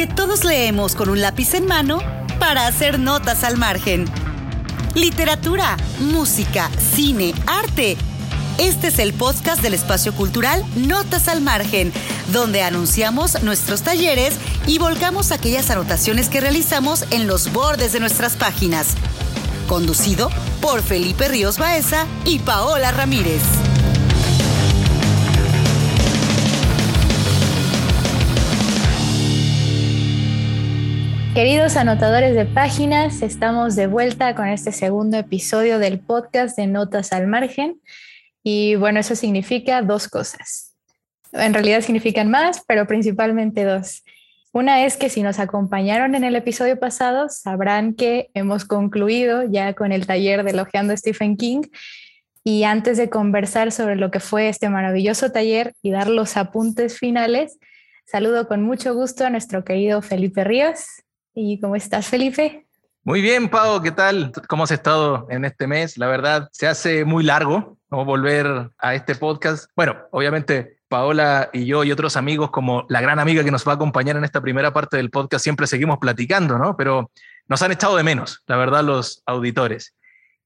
que todos leemos con un lápiz en mano para hacer notas al margen. Literatura, música, cine, arte. Este es el podcast del espacio cultural Notas al Margen, donde anunciamos nuestros talleres y volcamos aquellas anotaciones que realizamos en los bordes de nuestras páginas. Conducido por Felipe Ríos Baeza y Paola Ramírez. Queridos anotadores de páginas, estamos de vuelta con este segundo episodio del podcast de Notas al Margen. Y bueno, eso significa dos cosas. En realidad significan más, pero principalmente dos. Una es que si nos acompañaron en el episodio pasado, sabrán que hemos concluido ya con el taller de elogiando a Stephen King. Y antes de conversar sobre lo que fue este maravilloso taller y dar los apuntes finales, saludo con mucho gusto a nuestro querido Felipe Ríos. ¿Y cómo estás, Felipe? Muy bien, Pau, ¿qué tal? ¿Cómo has estado en este mes? La verdad, se hace muy largo ¿no? volver a este podcast. Bueno, obviamente Paola y yo y otros amigos, como la gran amiga que nos va a acompañar en esta primera parte del podcast, siempre seguimos platicando, ¿no? Pero nos han echado de menos, la verdad, los auditores.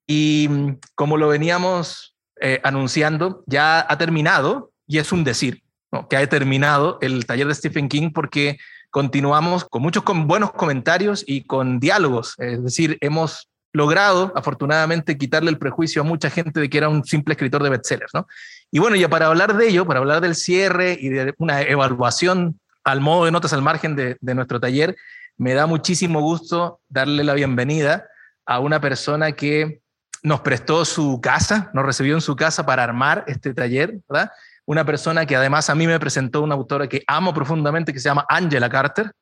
Y mm, como lo veníamos eh, anunciando, ya ha terminado, y es un decir, ¿no? que ha terminado el taller de Stephen King porque continuamos con muchos buenos comentarios y con diálogos. Es decir, hemos logrado, afortunadamente, quitarle el prejuicio a mucha gente de que era un simple escritor de bestsellers, ¿no? Y bueno, ya para hablar de ello, para hablar del cierre y de una evaluación al modo de notas al margen de, de nuestro taller, me da muchísimo gusto darle la bienvenida a una persona que nos prestó su casa, nos recibió en su casa para armar este taller, ¿verdad? Una persona que además a mí me presentó una autora que amo profundamente, que se llama Angela Carter.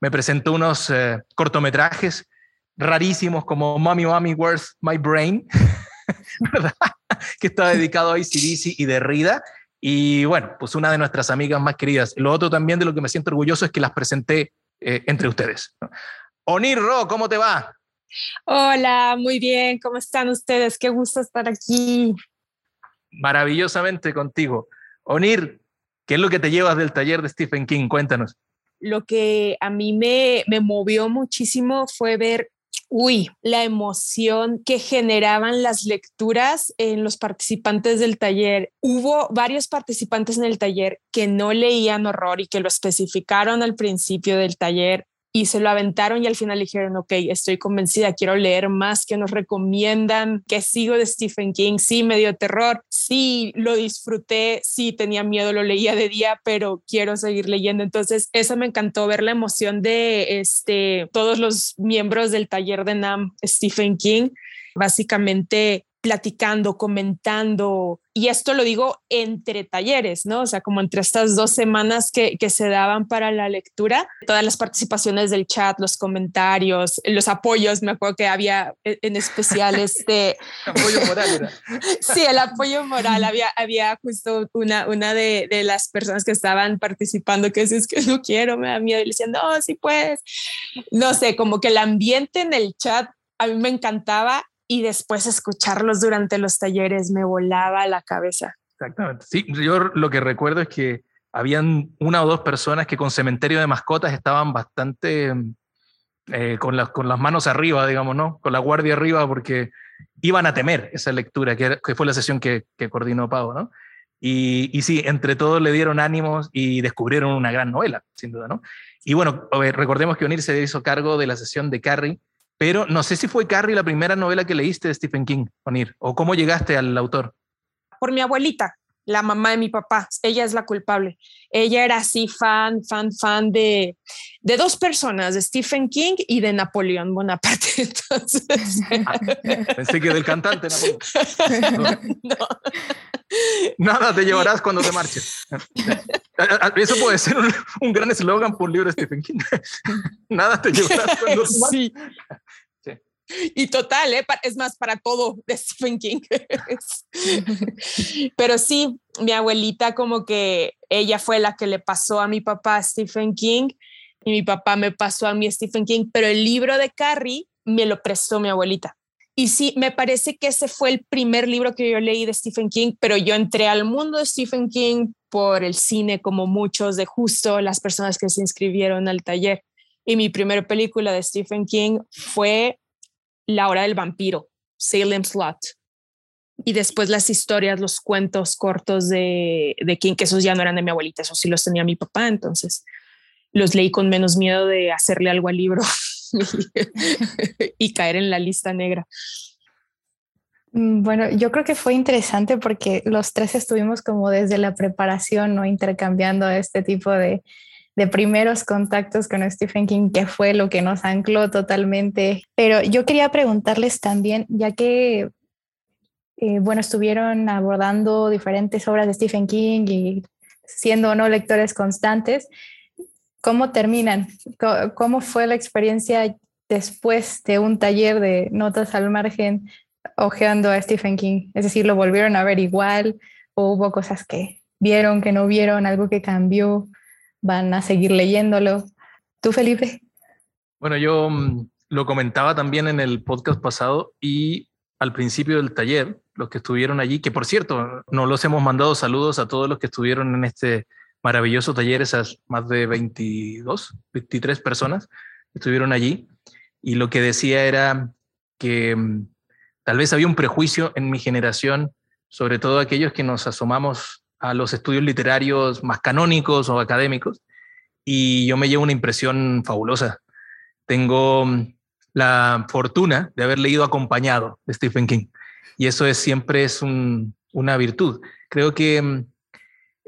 Me presentó unos eh, cortometrajes rarísimos como Mommy, Mommy, Where's My Brain? que está dedicado a ACDC y Derrida. Y bueno, pues una de nuestras amigas más queridas. Lo otro también de lo que me siento orgulloso es que las presenté eh, entre ustedes. Onir Ro, ¿cómo te va? Hola, muy bien, ¿cómo están ustedes? Qué gusto estar aquí. Maravillosamente contigo. Onir, ¿qué es lo que te llevas del taller de Stephen King? Cuéntanos. Lo que a mí me, movió muchísimo fue ver uy, la emoción que generaban las lecturas en los participantes del taller. Hubo varios participantes en el taller que no leían horror y que lo especificaron al principio del taller y se lo aventaron y al final dijeron, ok, estoy convencida, quiero leer más que nos recomiendan, que sigo de Stephen King, sí, me dio terror, sí, lo disfruté, sí, tenía miedo, lo leía de día, pero quiero seguir leyendo. Entonces, eso me encantó ver la emoción de este, todos los miembros del taller de NAM, Stephen King, básicamente platicando, comentando, y esto lo digo entre talleres, ¿no? O sea, como entre estas dos semanas que, que, se daban para la lectura, todas las participaciones del chat, los comentarios, los apoyos, me acuerdo que había e, en especial este... apoyo moral. sí, el apoyo moral. Había, había justo una, una de, de las personas que estaban participando que decía, es que no quiero, me da miedo, y le decían, no, sí puedes. No sé, como que el ambiente en el chat a mí me encantaba y después escucharlos durante los talleres me volaba la cabeza. Exactamente. Sí, yo lo que recuerdo es que habían una o dos personas que con cementerio de mascotas estaban bastante eh, con, las, con las manos arriba, digamos, ¿no? Con la guardia arriba porque iban a temer esa lectura, que, fue la sesión que, coordinó Pau, ¿no? Y, y, sí, entre todos le dieron ánimos y descubrieron una gran novela, sin duda, ¿no? Y bueno, recordemos que Onir se hizo cargo de la sesión de Carrie, pero no sé si fue Carrie la primera novela que leíste de Stephen King, Onir, o cómo llegaste al autor. Por mi abuelita, la mamá de mi papá. Ella es la culpable. Ella era así fan, fan, fan de, de dos personas, de Stephen King y de Napoleón Bonaparte. Entonces, Pensé que del cantante. No. no. Nada te llevarás cuando te marches. Eso puede ser un, un gran eslogan por un libro de Stephen King. Nada te llevarás cuando te marches. Sí. Y total, ¿eh? es más para todo de Stephen King. Pero sí, mi abuelita como que ella fue la que le pasó a mi papá Stephen King y mi papá me pasó a mí Stephen King, pero el libro de Carrie me lo prestó mi abuelita. Y sí, me parece que ese fue el primer libro que yo leí de Stephen King, pero yo entré al mundo de Stephen King por el cine, como muchos de justo las personas que se inscribieron al taller. Y mi primera película de Stephen King fue La hora del vampiro, Salem Slot. Y después las historias, los cuentos cortos de, de King, que esos ya no eran de mi abuelita, esos sí los tenía mi papá, entonces los leí con menos miedo de hacerle algo al libro y caer en la lista negra. Mm, bueno, yo creo que fue interesante porque los tres estuvimos como desde la preparación, ¿no? Intercambiando este tipo de, de primeros contactos con Stephen King, que fue lo que nos ancló totalmente. Pero yo quería preguntarles también, ya que, eh, bueno, estuvieron abordando diferentes obras de Stephen King y siendo no lectores constantes, ¿cómo terminan? ¿Cómo fue la experiencia después de un taller de notas al margen ojeando a Stephen King? Es decir, ¿lo volvieron a ver igual o hubo cosas que vieron, que no vieron, algo que cambió? ¿Van a seguir leyéndolo? ¿Tú, Felipe? Bueno, yo mm, lo comentaba también en el podcast pasado y al principio del taller, los que estuvieron allí, que por cierto, nos los hemos mandado saludos a todos los que estuvieron en este maravilloso taller, esas más de 22, 23 personas estuvieron allí, y lo que decía era que mm, Tal vez había un prejuicio en mi generación, sobre todo aquellos que nos asomamos a los estudios literarios más canónicos o académicos, y yo me llevo una impresión fabulosa. Tengo mm, la fortuna de haber leído acompañado de Stephen King, y eso es, siempre es una virtud. Creo que mm,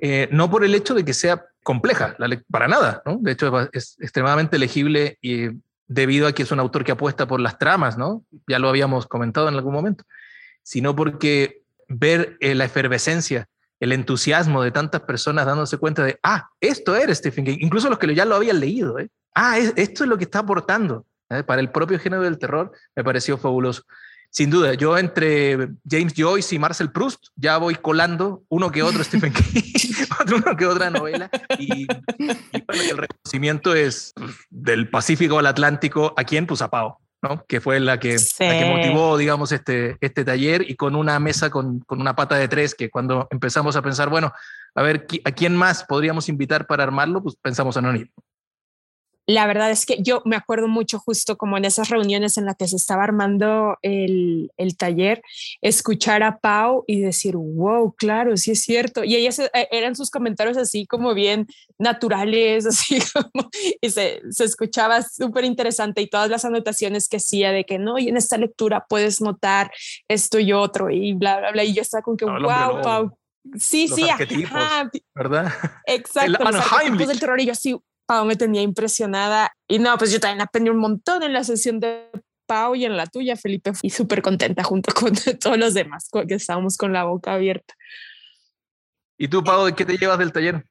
eh, no por el hecho de que sea compleja, para nada. De hecho, es extremadamente legible y debido a que es un autor que apuesta por las tramas, ¿no? Ya lo habíamos comentado en algún momento, sino porque ver eh, la efervescencia, el entusiasmo de tantas personas dándose cuenta de, ah, esto era Stephen King, incluso los que ya lo habían leído, ¿eh? ah, esto es lo que está aportando para el propio género del terror, me pareció fabuloso. Sin duda, yo entre James Joyce y Marcel Proust ya voy colando uno que otro Stephen King, uno que otra novela. Y, el reconocimiento es del Pacífico al Atlántico. ¿A quién? Pues a Pau, ¿no? que fue la que, que motivó, digamos, este, este taller y con una mesa con, con una pata de tres que cuando empezamos a pensar, bueno, a ver, ¿a quién más podríamos invitar para armarlo? Pues pensamos en O'Neill la verdad es que yo me acuerdo mucho justo como en esas reuniones en las que se estaba armando el, taller, escuchar a Pau y decir, wow, claro, sí es cierto. Y ellas eh, eran sus comentarios así como bien naturales, así como, y se, escuchaba súper interesante y todas las anotaciones que hacía de que no, y en esta lectura puedes notar esto y otro y bla, bla, bla. Y yo estaba con que, wow, Pau. Sí, sí, ¿verdad? Exacto, los arquetipos del terror y yo así, Pau me tenía impresionada. Y no, pues yo también aprendí un montón en la sesión de Pau y en la tuya, Felipe. Y súper contenta junto con todos los demás, que estábamos con la boca abierta. ¿Y tú, Pau, de qué te llevas del taller?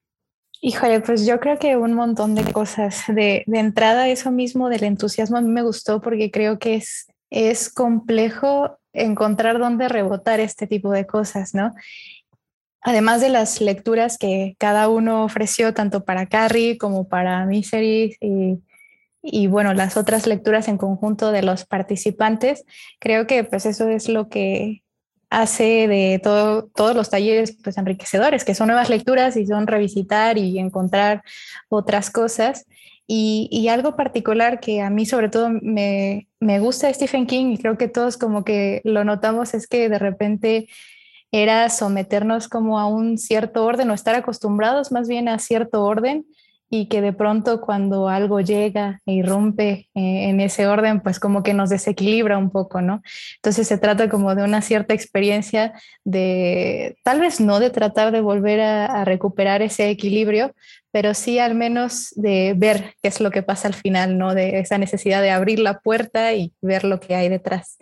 Híjole, pues yo creo que un montón de cosas. De, de entrada, eso mismo del entusiasmo a mí me gustó porque creo que es, es complejo encontrar dónde rebotar este tipo de cosas, ¿no? Además de las lecturas que cada uno ofreció, tanto para Carrie como para Misery y, bueno, las otras lecturas en conjunto de los participantes, creo que pues eso es lo que hace de todo, todos los talleres pues enriquecedores, que son nuevas lecturas y son revisitar y encontrar otras cosas. Y, algo particular que a mí sobre todo me, me gusta Stephen King y creo que todos como que lo notamos es que de repente era someternos como a un cierto orden o estar acostumbrados más bien a cierto orden y que de pronto cuando algo llega e irrumpe eh, en ese orden, pues como que nos desequilibra un poco, ¿no? Entonces se trata como de una cierta experiencia de, tal vez no de tratar de volver a, a recuperar ese equilibrio, pero sí al menos de ver qué es lo que pasa al final, ¿no? De esa necesidad de abrir la puerta y ver lo que hay detrás.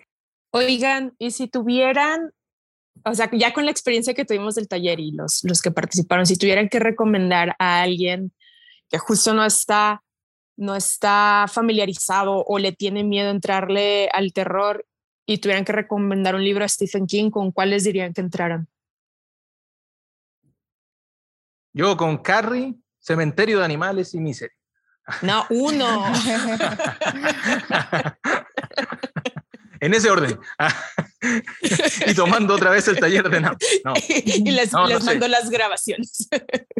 Oigan, y si tuvieran o sea, ya con la experiencia que tuvimos del taller y los, los que participaron, si tuvieran que recomendar a alguien que justo no está, no está familiarizado o le tiene miedo entrarle al terror y tuvieran que recomendar un libro a Stephen King, ¿con cuáles dirían que entraran? Yo con Carrie, Cementerio de Animales y Misery. No, uno. en ese orden. y tomando otra vez el taller de NAM. y les, les mando las grabaciones.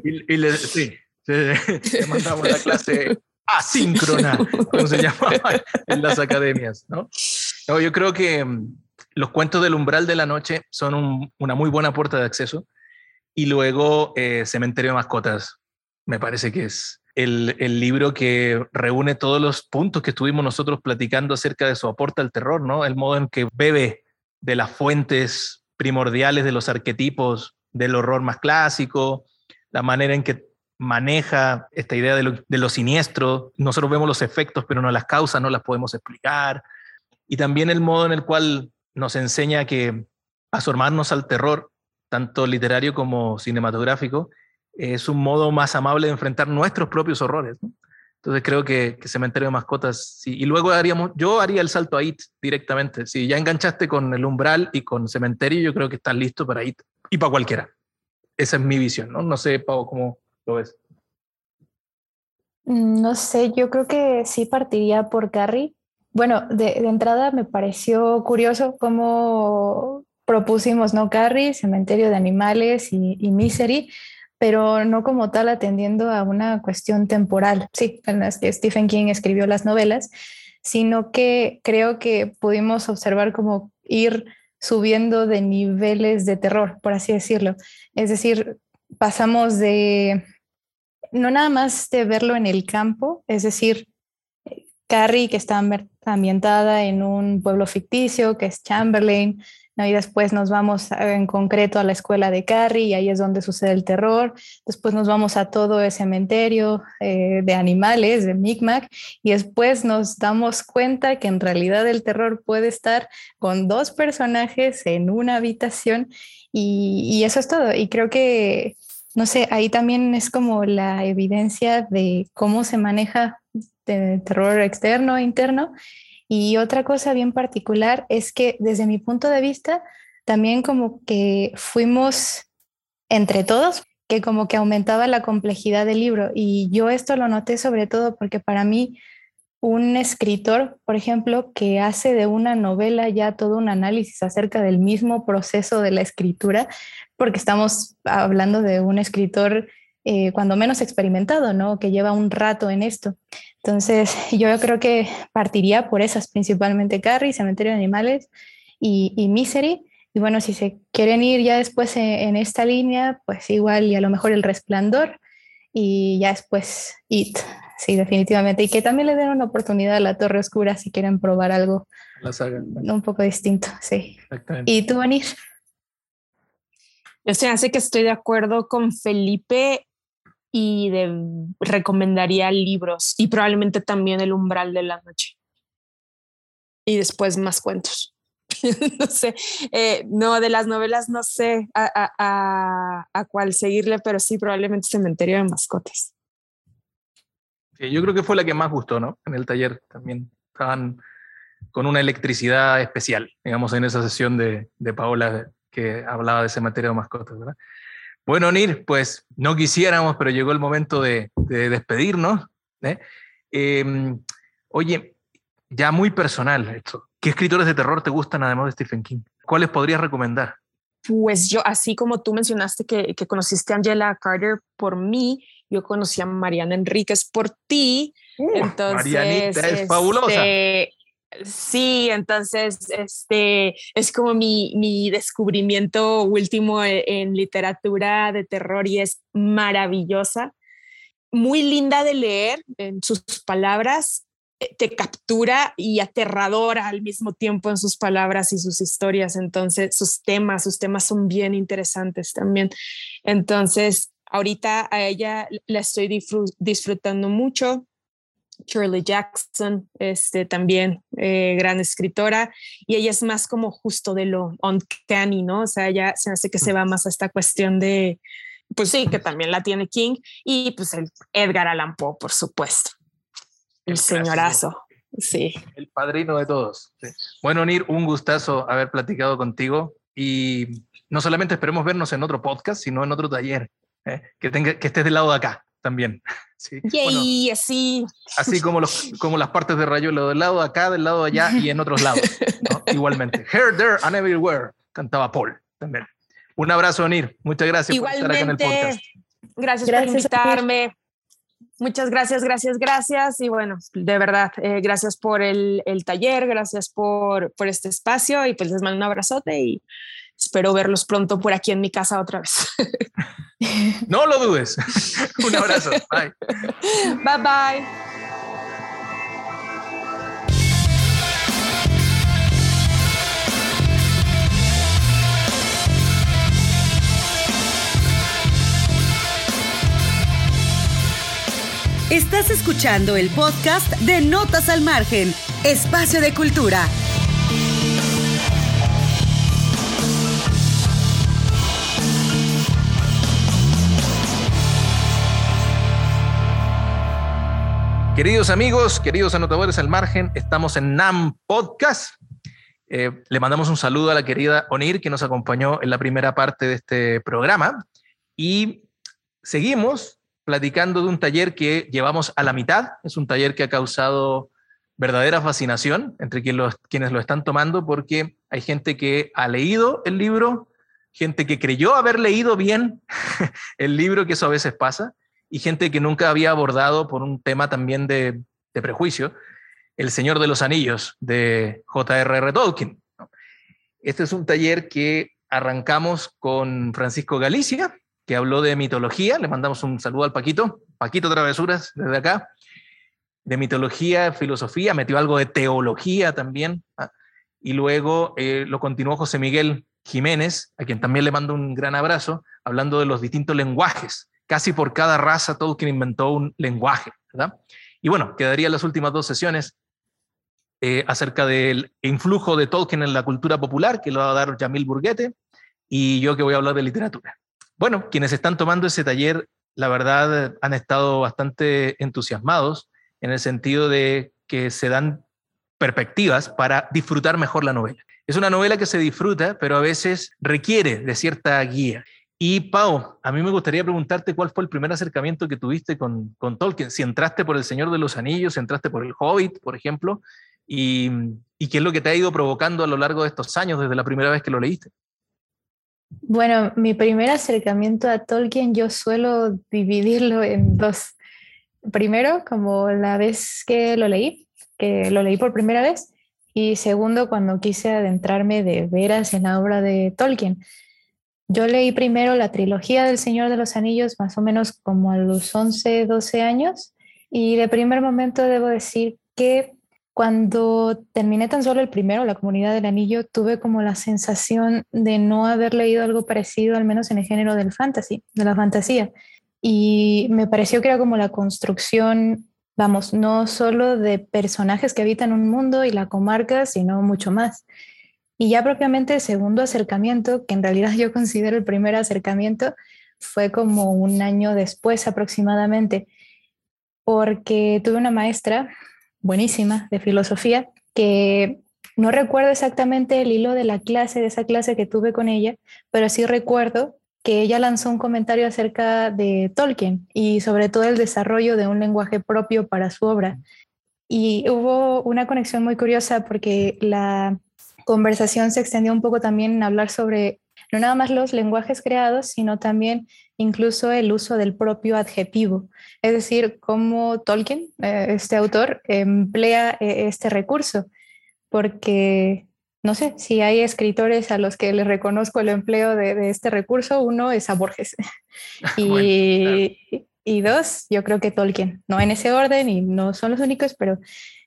y, les, sí, le mandamos la clase asíncrona, como se llamaba en las academias. ¿no? yo creo que mm, los cuentos del umbral de la noche son una muy buena puerta de acceso. Y luego eh, Cementerio de Mascotas, me parece que es el, el, libro que reúne todos los puntos que estuvimos nosotros platicando acerca de su aporte al terror, ¿no? El modo en que bebe de las fuentes primordiales de los arquetipos del horror más clásico, la manera en que maneja esta idea de lo, siniestro. Nosotros vemos los efectos, pero no las causas, no las podemos explicar. Y también el modo en el cual nos enseña que asomarnos al terror, tanto literario como cinematográfico, es un modo más amable de enfrentar nuestros propios horrores. Entonces creo que, que, Cementerio de Mascotas, sí. y luego haríamos, yo haría el salto a IT directamente. Si ya enganchaste con el umbral y con Cementerio, yo creo que estás listo para IT y para cualquiera. Esa es mi visión, ¿no? No sé, Pau, cómo, Mm, no sé, yo creo que sí partiría por Carrie. Bueno, de, entrada me pareció curioso cómo propusimos, ¿no? Carrie, Cementerio de Animales y, Misery, pero no como tal atendiendo a una cuestión temporal, sí, en las que Stephen King escribió las novelas, sino que creo que pudimos observar como ir subiendo de niveles de terror, por así decirlo. Es decir, pasamos de no nada más de verlo en el campo, es decir, Carrie que está ambientada en un pueblo ficticio que es Chamberlain, y después nos vamos en concreto a la escuela de Carrie y ahí es donde sucede el terror, después nos vamos a todo ese cementerio eh, de animales, de Micmac, y después nos damos cuenta que en realidad el terror puede estar con dos personajes en una habitación y, eso es todo, y creo que no sé, ahí también es como la evidencia de cómo se maneja el terror externo e interno. Y otra cosa bien particular es que desde mi punto de vista, también como que fuimos entre todos, que como que aumentaba la complejidad del libro. Y yo esto lo noté sobre todo porque para mí un escritor, por ejemplo, que hace de una novela ya todo un análisis acerca del mismo proceso de la escritura, porque estamos hablando de un escritor eh, cuando menos experimentado, ¿no? Que lleva un rato en esto. Entonces, yo creo que partiría por esas, principalmente Carrie, Cementerio de Animales y, Misery. Y bueno, si se quieren ir ya después en, esta línea, pues igual y a lo mejor El Resplandor y ya después It. Sí, definitivamente. Y que también le den una oportunidad a La Torre Oscura si quieren probar algo un poco distinto. Sí. ¿Y tú, Anir? O sea, hace que estoy de acuerdo con Felipe y de, recomendaría libros y probablemente también El umbral de la noche. Y después más cuentos. no sé, eh, no, de las novelas no sé a, a, a, cuál seguirle, pero sí, probablemente Cementerio de Mascotas. Yo creo que fue la que más gustó, ¿no? En el taller también estaban con una electricidad especial, digamos, en esa sesión de, de Paola que hablaba de material de mascotas, ¿verdad? Bueno, Nir, pues no quisiéramos, pero llegó el momento de, despedirnos. ¿eh? Em, oye, ya muy personal esto. ¿Qué escritores de terror te gustan además de Stephen King? ¿Cuáles podrías recomendar? Pues yo, así como tú mencionaste que, que conociste a Angela Carter por mí, yo conocí a Mariana Enríquez por ti. Uh, entonces, Marianita es fabulosa. Sí, entonces este es como mi, descubrimiento último e, en, literatura de terror y es maravillosa, muy linda de leer en sus palabras, eh, te captura y aterradora al mismo tiempo en sus palabras y sus historias, entonces sus temas, sus temas son bien interesantes también. Entonces, ahorita a ella la estoy disfrutando mucho Shirley Jackson, este, también eh, gran escritora, y ella es más como justo de lo uncanny, ¿no? O sea, ella se hace que se va más a esta cuestión de, pues sí, que también la tiene King, y pues el Edgar Allan Poe, por supuesto, el, señorazo. Sí. El padrino de todos. Bueno, Nir, un gustazo haber platicado contigo y no solamente esperemos vernos en otro podcast, sino en otro taller, ¿eh? que, tenga, que estés del lado de acá también. Sí. Y así. Así como, los, como las partes de Rayuelo, del lado de acá, del lado de allá y en otros lados. Igualmente. Here, there and everywhere, cantaba Paul también. Un abrazo, Nir. Muchas gracias por estar acá en el podcast. Gracias, gracias por invitarme. Muchas gracias, gracias, gracias. Y bueno, de verdad, eh, gracias por el, el, taller, gracias por, por este espacio y pues les mando un abrazote y espero verlos pronto por aquí en mi casa otra vez. No lo dudes. un abrazo. Bye. Bye bye. Estás escuchando el podcast de Notas al Margen, Espacio de Cultura. Queridos amigos, queridos anotadores al margen, estamos en NAM Podcast. Eh, le mandamos un saludo a la querida Onir que nos acompañó en la primera parte de este programa y seguimos platicando de un taller que llevamos a la mitad. Es un taller que ha causado verdadera fascinación entre quienes lo están tomando porque hay gente que ha leído el libro, gente que creyó haber leído bien el libro, que eso a veces pasa, y gente que nunca había abordado por un tema también de, prejuicio, El Señor de los Anillos de J.R.R. Tolkien. Este es un taller que arrancamos con Francisco Galicia, que habló de mitología. Le mandamos un saludo al Paquito, Paquito Travesuras, desde acá. De mitología, filosofía, metió algo de teología también. ¿ah? Y luego eh, lo continuó José Miguel Jiménez, a quien también le mando un gran abrazo, hablando de los distintos lenguajes. Casi por cada raza Tolkien inventó un lenguaje, ¿verdad? Y bueno, quedarían las últimas dos sesiones eh, acerca del influjo de Tolkien en la cultura popular, que lo va a dar Yamil Burguete, y yo que voy a hablar de literatura. Bueno, quienes están tomando ese taller, la verdad, han estado bastante entusiasmados en el sentido de que se dan perspectivas para disfrutar mejor la novela. Es una novela que se disfruta, pero a veces requiere de cierta guía. Y Pau, a mí me gustaría preguntarte cuál fue el primer acercamiento que tuviste con, Tolkien. Si entraste por El Señor de los Anillos, si entraste por El Hobbit, por ejemplo, y, y qué es lo que te ha ido provocando a lo largo de estos años desde la primera vez que lo leíste. Bueno, mi primer acercamiento a Tolkien yo suelo dividirlo en dos. Primero, como la vez que lo leí, que lo leí por primera vez, y segundo, cuando quise adentrarme de veras en la obra de Tolkien. Yo leí primero la trilogía del Señor de los Anillos más o menos como a los 11, 12 años, y de primer momento debo decir que cuando terminé tan solo el primero, La Comunidad del Anillo, tuve como la sensación de no haber leído algo parecido, al menos en el género del fantasy, de la fantasía. Y me pareció que era como la construcción, vamos, no solo de personajes que habitan un mundo y la comarca, sino mucho más. Y ya propiamente el segundo acercamiento, que en realidad yo considero el primer acercamiento, fue como un año después aproximadamente, porque tuve una maestra buenísima de filosofía, que no recuerdo exactamente el hilo de la clase, de esa clase que tuve con ella, pero sí recuerdo que ella lanzó un comentario acerca de Tolkien y sobre todo el desarrollo de un lenguaje propio para su obra. Y hubo una conexión muy curiosa porque la conversación se extendió un poco también en hablar sobre no nada más los lenguajes creados, sino también incluso el uso del propio adjetivo. Es decir, cómo Tolkien, eh, este autor, emplea eh, este recurso, porque no sé, si hay escritores a los que les reconozco el empleo de, este recurso, uno es a Borges. y, y, dos, yo creo que Tolkien, no en ese orden y no son los únicos, pero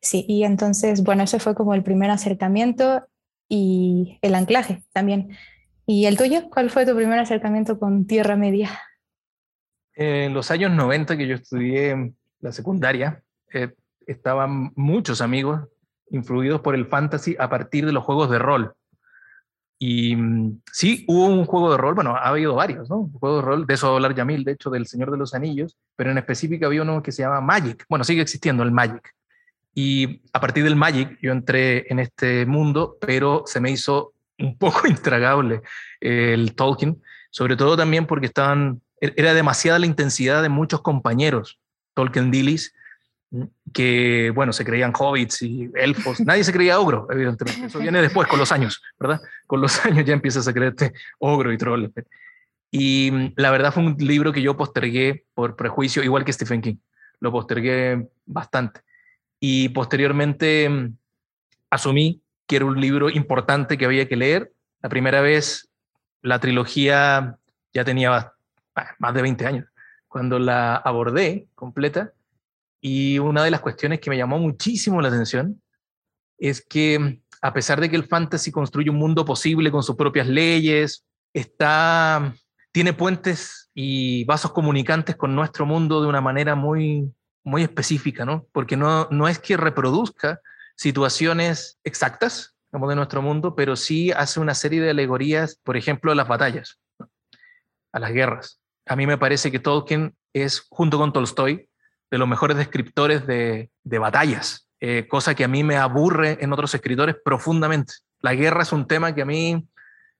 sí. Y entonces, bueno, ese fue como el primer acercamiento y el anclaje también. ¿Y el tuyo? ¿Cuál fue tu primer acercamiento con Tierra Media? En los años 90 que yo estudié la secundaria, eh, estaban muchos amigos influidos por el fantasy a partir de los juegos de rol. Y mm, sí, hubo un juego de rol, bueno, ha habido varios, ¿no? Un juego de rol, de eso hablar Yamil, de hecho, del Señor de los Anillos, pero en específico había uno que se llama Magic. Bueno, sigue existiendo el Magic. Y a partir del Magic yo entré en este mundo, pero se me hizo un poco intragable el Tolkien, sobre todo también porque estaban, e-, era demasiada la intensidad de muchos compañeros Tolkien Dillis, que, bueno, se creían hobbits y elfos. Nadie se creía ogro, evidentemente. Eso viene después, con los años, ¿verdad? Con los años ya empiezas a creerte ogro y troll. Y la verdad fue un libro que yo postergué por prejuicio, igual que Stephen King. lo postergué bastante. Y posteriormente mm, asumí que era un libro importante que había que leer. La primera vez, la trilogía ya tenía más de 20 años, cuando la abordé completa. Y una de las cuestiones que me llamó muchísimo la atención es que a pesar de que el fantasy construye un mundo posible con sus propias leyes, está, tiene puentes y vasos comunicantes con nuestro mundo de una manera muy, muy específica, ¿no? Porque no, no es que reproduzca situaciones exactas como de nuestro mundo, pero sí hace una serie de alegorías, por ejemplo, a las batallas, a las guerras. A mí me parece que Tolkien es, junto con Tolstoy, de los mejores descriptores de, de batallas, eh, cosa que a mí me aburre en otros escritores profundamente. La guerra es un tema que a mí,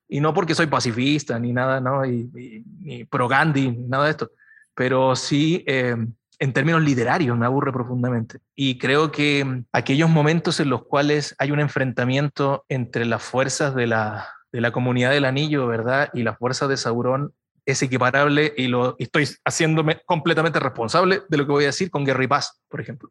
y no porque soy pacifista ni nada, ¿no? Y, ni pro Gandhi, nada de esto, pero sí eh, en términos literarios me aburre profundamente. Y creo que aquellos momentos en los cuales hay un enfrentamiento entre las fuerzas de la, de la comunidad del anillo, ¿verdad? Y las fuerzas de Sauron es equiparable y lo estoy haciéndome completamente responsable de lo que voy a decir con Gary Paz, por ejemplo.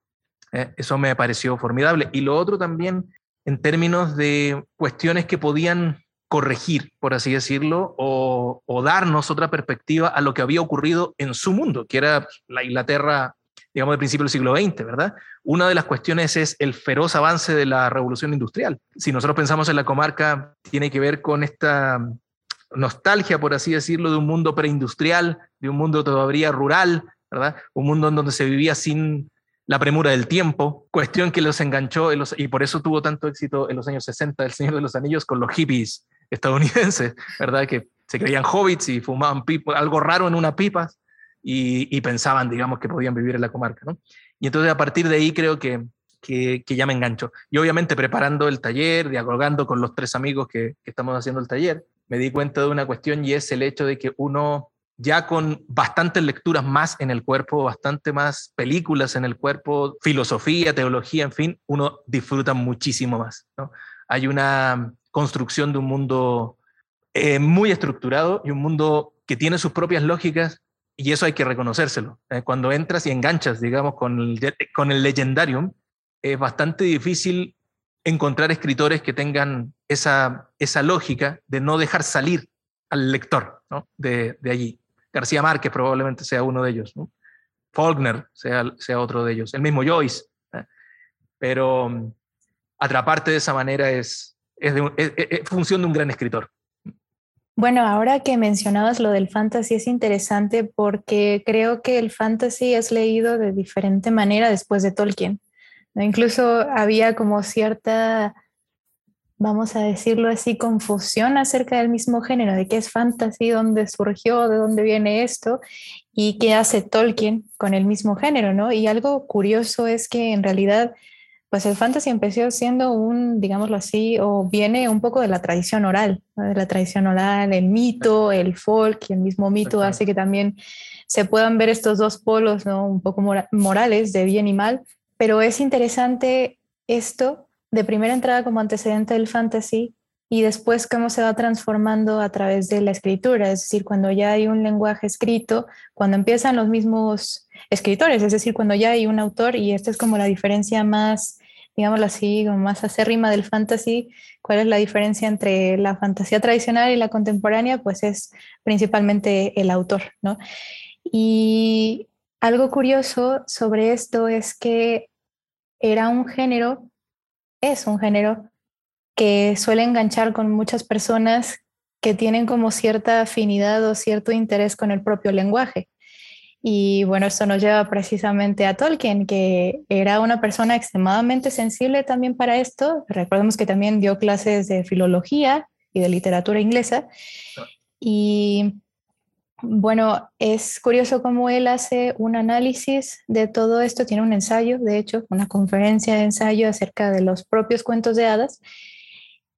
Eh, eso me pareció formidable. Y lo otro también en términos de cuestiones que podían corregir, por así decirlo, o, darnos otra perspectiva a lo que había ocurrido en su mundo, que era la Inglaterra, digamos, del principio del siglo XX, ¿verdad? Una de las cuestiones es el feroz avance de la revolución industrial. Si nosotros pensamos en la comarca, tiene que ver con esta nostalgia, por así decirlo, de un mundo preindustrial, de un mundo todavía rural, ¿verdad? Un mundo en donde se vivía sin la premura del tiempo, cuestión que los enganchó y por eso tuvo tanto éxito en los años 60 El Señor de los Anillos con los hippies estadounidenses, ¿verdad? Que se creían hobbits y fumaban pipa, algo raro en una pipa y, pensaban, digamos, que podían vivir en la comarca, ¿no? Y entonces a partir de ahí creo que, que, ya me engancho. Y obviamente preparando el taller, dialogando con los tres amigos que, que estamos haciendo el taller, me di cuenta de una cuestión y es el hecho de que uno ya con bastantes lecturas más en el cuerpo, bastante más películas en el cuerpo, filosofía, teología, en fin, uno disfruta muchísimo más. ¿no? Hay una construcción de un mundo eh, muy estructurado y un mundo que tiene sus propias lógicas y eso hay que reconocérselo. Eh, cuando entras y enganchas, digamos, con el, con el legendarium, es bastante difícil encontrar escritores que tengan esa, esa lógica de no dejar salir al lector ¿no? de, de, allí. García Márquez probablemente sea uno de ellos, ¿no? Faulkner sea, sea otro de ellos, el mismo Joyce. ¿eh? Pero mm, atraparte de esa manera es, es, función de un gran escritor. Bueno, ahora que mencionabas lo del fantasy es interesante porque creo que el fantasy es leído de diferente manera después de Tolkien. Incluso había como cierta, vamos a decirlo así, confusión acerca del mismo género, de qué es fantasy, dónde surgió, de dónde viene esto y qué hace Tolkien con el mismo género, ¿no? Y algo curioso es que en realidad pues el fantasy empezó siendo un, digámoslo así, o viene un poco de la tradición oral, de la tradición oral, el mito, el folk, y el mismo mito hace que también se puedan ver estos dos polos, ¿no? Un poco morales, de bien y mal, pero es interesante esto de primera entrada como antecedente del fantasy y después cómo se va transformando a través de la escritura, es decir, cuando ya hay un lenguaje escrito, cuando empiezan los mismos escritores, es decir, cuando ya hay un autor, y esta es como la diferencia más digámoslo así, más acérrima del fantasy, ¿cuál es la diferencia entre la fantasía tradicional y la contemporánea? Pues es principalmente el autor, ¿no? Y algo curioso sobre esto es que era un género, es un género que suele enganchar con muchas personas que tienen como cierta afinidad o cierto interés con el propio lenguaje. Y bueno, esto nos lleva precisamente a Tolkien, que era una persona extremadamente sensible también para esto. Recordemos que también dio clases de filología y de literatura inglesa. Y bueno, es curioso cómo él hace un análisis de todo esto. Tiene un ensayo, de hecho, una conferencia de ensayo acerca de los propios cuentos de hadas.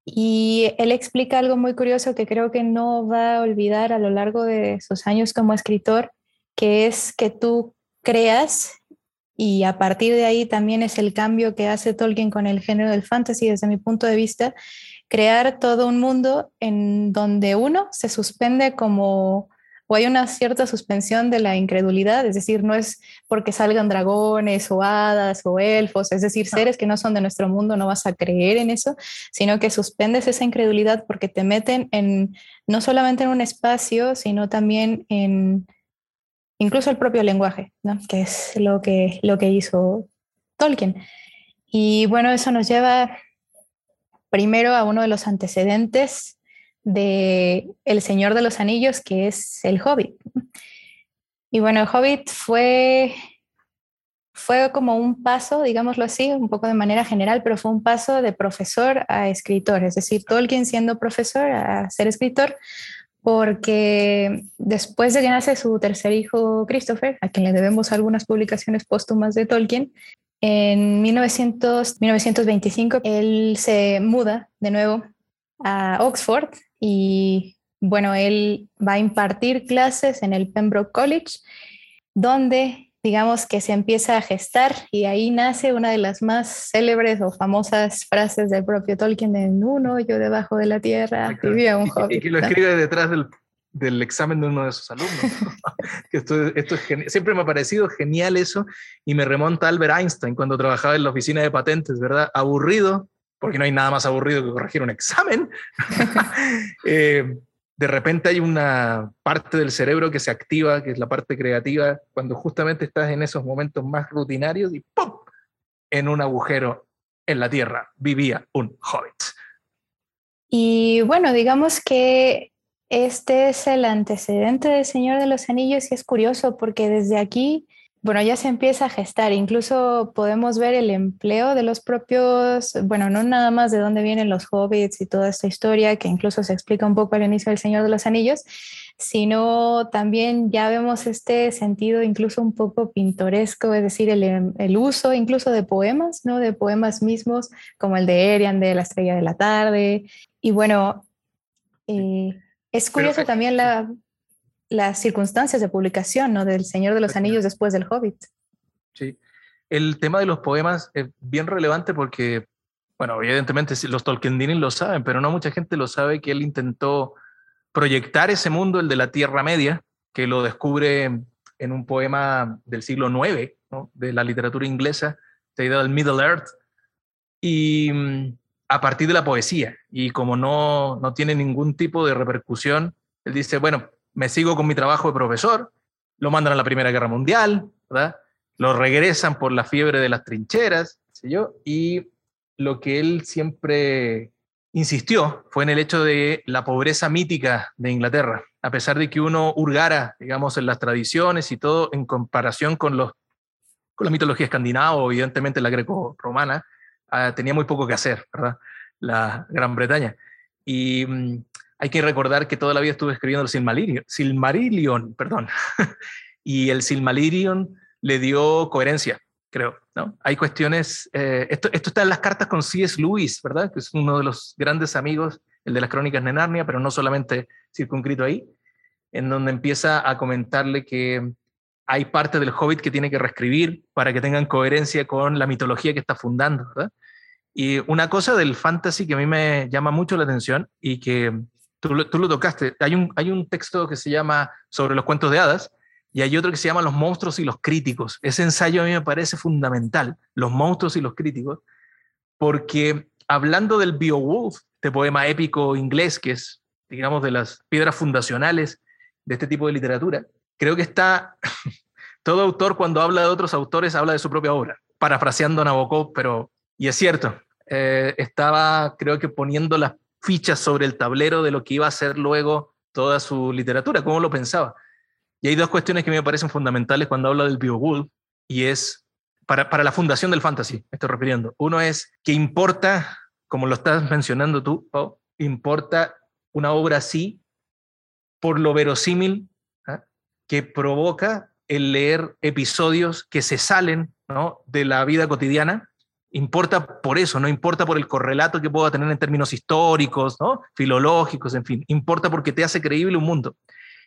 Y él explica algo muy curioso que creo que no va a olvidar a lo largo de sus años como escritor, que es que tú creas y a partir de ahí también es el cambio que hace Tolkien con el género del fantasy desde mi punto de vista, crear todo un mundo en donde uno se suspende como, o hay una cierta suspensión de la incredulidad, es decir, no es porque salgan dragones o hadas o elfos, es decir, seres que no son de nuestro mundo, no vas a creer en eso, sino que suspendes esa incredulidad porque te meten en, no solamente en un espacio, sino también en incluso el propio lenguaje, ¿no? que es lo que, lo que hizo Tolkien. Y bueno, eso nos lleva primero a uno de los antecedentes de El Señor de los Anillos, que es el Hobbit. Y bueno, el Hobbit fue, fue como un paso, digámoslo así, un poco de manera general, pero fue un paso de profesor a escritor, es decir, Tolkien siendo profesor a ser escritor, porque después de que nace su tercer hijo, Christopher, a quien le debemos algunas publicaciones póstumas de Tolkien, en 1900, 1925 él se muda de nuevo a Oxford y bueno, él va a impartir clases en el Pembroke College, donde digamos que se empieza a gestar y ahí nace una de las más célebres o famosas frases del propio Tolkien en uno yo debajo de la tierra vivía un hobbit. Y que lo escribe detrás del, del, examen de uno de sus alumnos. esto, esto es Siempre me ha parecido genial eso y me remonta a Albert Einstein cuando trabajaba en la oficina de patentes, ¿verdad? Aburrido, porque no hay nada más aburrido que corregir un examen, eh, de repente hay una parte del cerebro que se activa, que es la parte creativa, cuando justamente estás en esos momentos más rutinarios y ¡pum! En un agujero en la tierra vivía un hobbit. Y bueno, digamos que este es el antecedente del Señor de los Anillos y es curioso porque desde aquí bueno, ya se empieza a gestar, incluso podemos ver el empleo de los propios, bueno, no nada más de dónde vienen los hobbits y toda esta historia, que incluso se explica un poco al inicio del Señor de los Anillos, sino también ya vemos este sentido incluso un poco pintoresco, es decir, el, uso incluso de poemas, ¿no? De poemas mismos, como el de Erian de La Estrella de la Tarde. Y bueno, eh, es curioso eh, también la, las circunstancias de publicación ¿no? del Señor de los Anillos después del Hobbit. Sí, el tema de los poemas es bien relevante porque, bueno, evidentemente los Tolkiendinis lo saben, pero no mucha gente lo sabe que él intentó proyectar ese mundo, el de la Tierra Media, que lo descubre en un poema del siglo IX, ¿no? de la literatura inglesa, del Middle Earth, y mm, a partir de la poesía. Y como no, no tiene ningún tipo de repercusión, él dice, bueno, me sigo con mi trabajo de profesor, lo mandan a la Primera Guerra Mundial, ¿verdad? Lo regresan por la fiebre de las trincheras, sé yo, y lo que él siempre insistió fue en el hecho de la pobreza mítica de Inglaterra, a pesar de que uno hurgara, digamos, en las tradiciones y todo en comparación con, los, con la mitología escandinava o evidentemente la greco-romana, ah, tenía muy poco que hacer, ¿verdad? La Gran Bretaña. Y mm, hay que recordar que toda la vida estuve escribiendo el Silmarillion, Silmarillion perdón, y el Silmarillion le dio coherencia, creo. ¿no? Hay cuestiones, eh, esto, esto está en las cartas con C.S. Lewis, ¿verdad? Que es uno de los grandes amigos, el de las crónicas de Narnia, pero no solamente circunscrito ahí, en donde empieza a comentarle que hay parte del Hobbit que tiene que reescribir para que tengan coherencia con la mitología que está fundando, ¿verdad? Y una cosa del fantasy que a mí me llama mucho la atención y que tú, lo tocaste, hay un, hay un texto que se llama sobre los cuentos de hadas y hay otro que se llama Los monstruos y los críticos. Ese ensayo a mí me parece fundamental, los monstruos y los críticos, porque hablando del Beowulf, este poema épico inglés que es, digamos, de las piedras fundacionales de este tipo de literatura, creo que está, todo autor cuando habla de otros autores habla de su propia obra, parafraseando a Nabokov, pero, y es cierto, eh, estaba creo que poniendo las fichas sobre el tablero de lo que iba a ser luego toda su literatura, cómo lo pensaba. Y hay dos cuestiones que me parecen fundamentales cuando habla del Beowulf, y es para, para la fundación del fantasy, me estoy refiriendo. Uno es que importa, como lo estás mencionando tú, Pau, importa una obra así por lo verosímil ¿ah? que provoca el leer episodios que se salen ¿no? de la vida cotidiana importa por eso, no importa por el correlato que pueda tener en términos históricos, ¿no? filológicos, en fin, importa porque te hace creíble un mundo.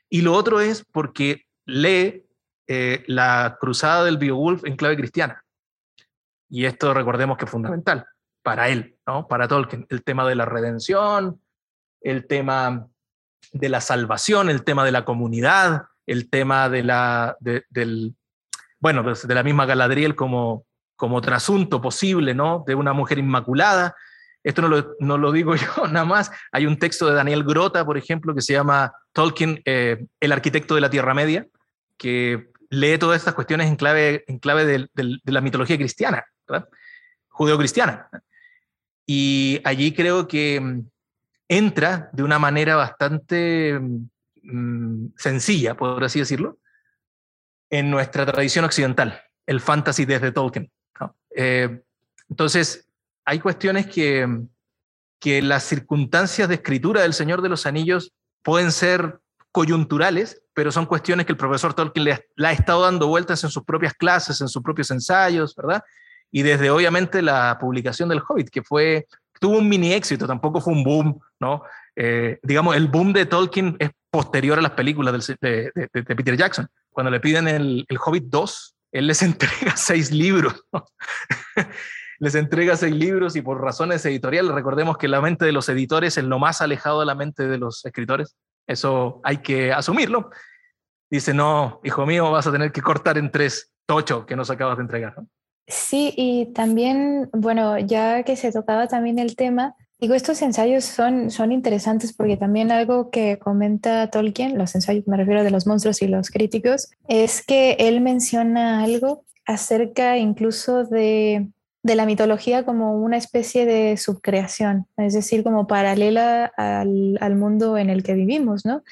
Y lo otro es porque lee eh, la cruzada del Beowulf en clave cristiana. Y esto recordemos que es fundamental para él, ¿no? para Tolkien, el tema de la redención, el tema de la salvación, el tema de la comunidad, el tema de la, del, bueno, de la misma Galadriel como, como trasunto posible, ¿no? De una mujer inmaculada. Esto no lo, no lo, digo yo nada más. Hay un texto de Daniel Grota, por ejemplo, que se llama Tolkien, eh, el arquitecto de la Tierra Media, que lee todas estas cuestiones en clave, en clave de, la mitología cristiana, judeo-cristiana. Y allí creo que mm, entra de una manera bastante mm, sencilla, por así decirlo, en nuestra tradición occidental, el fantasy desde Tolkien. Eh, entonces, hay cuestiones que, que las circunstancias de escritura del Señor de los Anillos pueden ser coyunturales, pero son cuestiones que el profesor Tolkien le, ha estado dando vueltas en sus propias clases, en sus propios ensayos, ¿verdad? Y desde obviamente la publicación del Hobbit, que fue, tuvo un mini éxito, tampoco fue un boom, ¿no? Eh, digamos, el boom de Tolkien es posterior a las películas de, Peter Jackson. Cuando le piden el, el Hobbit 2, él les entrega seis libros. les entrega seis libros y por razones editoriales, recordemos que la mente de los editores es lo más alejado de la mente de los escritores. Eso hay que asumirlo. Dice, no, hijo mío, vas a tener que cortar en tres tocho que nos acabas de entregar. Sí, y también, bueno, ya que se tocaba también el tema, digo, estos ensayos son, son interesantes porque también algo que comenta Tolkien, los ensayos, me refiero de los monstruos y los críticos, es que él menciona algo acerca incluso de de la mitología como una especie de subcreación, es decir, como paralela al, mundo en el que vivimos, ¿no?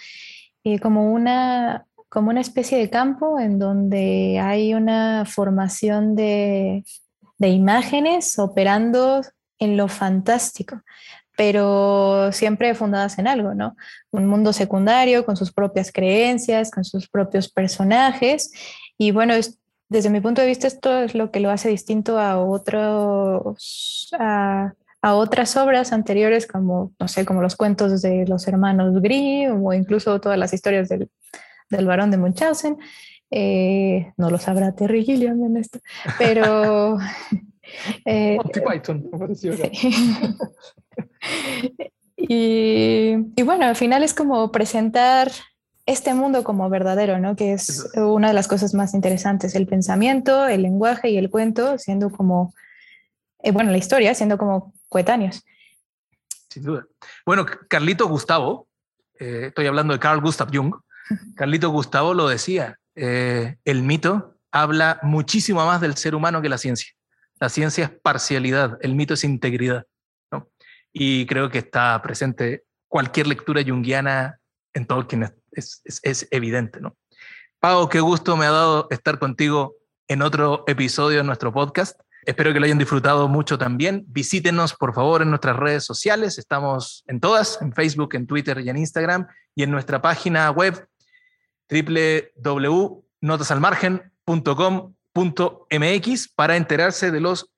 Y como una, como una especie de campo en donde hay una formación de, de imágenes operando en lo fantástico, pero siempre fundadas en algo, ¿no? Un mundo secundario con sus propias creencias, con sus propios personajes. Y bueno, es, desde mi punto de vista, esto es lo que lo hace distinto a otros, a, otras obras anteriores, como, no sé, como los cuentos de los hermanos Grimm o incluso todas las historias del, del barón de Munchausen. Eh, no lo sabrá Terry Gilliam en esto, pero... eh, Python, y, y bueno, al final es como presentar este mundo como verdadero, ¿no? Que es una de las cosas más interesantes, el pensamiento, el lenguaje y el cuento siendo como, eh, bueno, la historia siendo como coetáneos. Sin duda. Bueno, Carlito Gustavo, eh, estoy hablando de Carl Gustav Jung, Carlito Gustavo lo decía, el mito habla muchísimo más del ser humano que la ciencia. La ciencia es parcialidad, el mito es integridad. ¿no? Y creo que está presente cualquier lectura junguiana en Tolkien es, evidente, ¿no? Pau, qué gusto me ha dado estar contigo en otro episodio de nuestro podcast. Espero que lo hayan disfrutado mucho también. Visítenos, por favor, en nuestras redes sociales. Estamos en todas, en Facebook, en Twitter y en Instagram, y en nuestra página web www.notasalmargen.com.mx para enterarse de los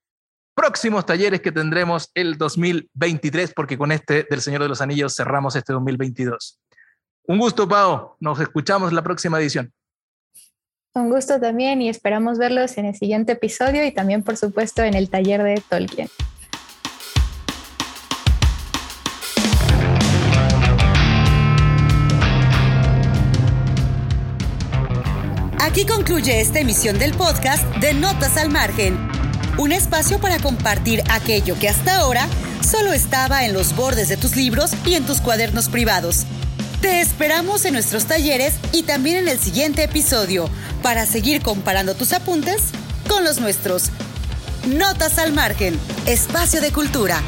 próximos talleres que tendremos el 2023, porque con este del Señor de los Anillos cerramos este 2022. Un gusto, Pau. Nos escuchamos la próxima edición. Un gusto también y esperamos verlos en el siguiente episodio y también, por supuesto, en el taller de Tolkien. Aquí concluye esta emisión del podcast de Notas al Margen, un espacio para compartir aquello que hasta ahora solo estaba en los bordes de tus libros y en tus cuadernos privados. Te esperamos en nuestros talleres y también en el siguiente episodio para seguir comparando tus apuntes con los nuestros. Notas al margen, espacio de cultura.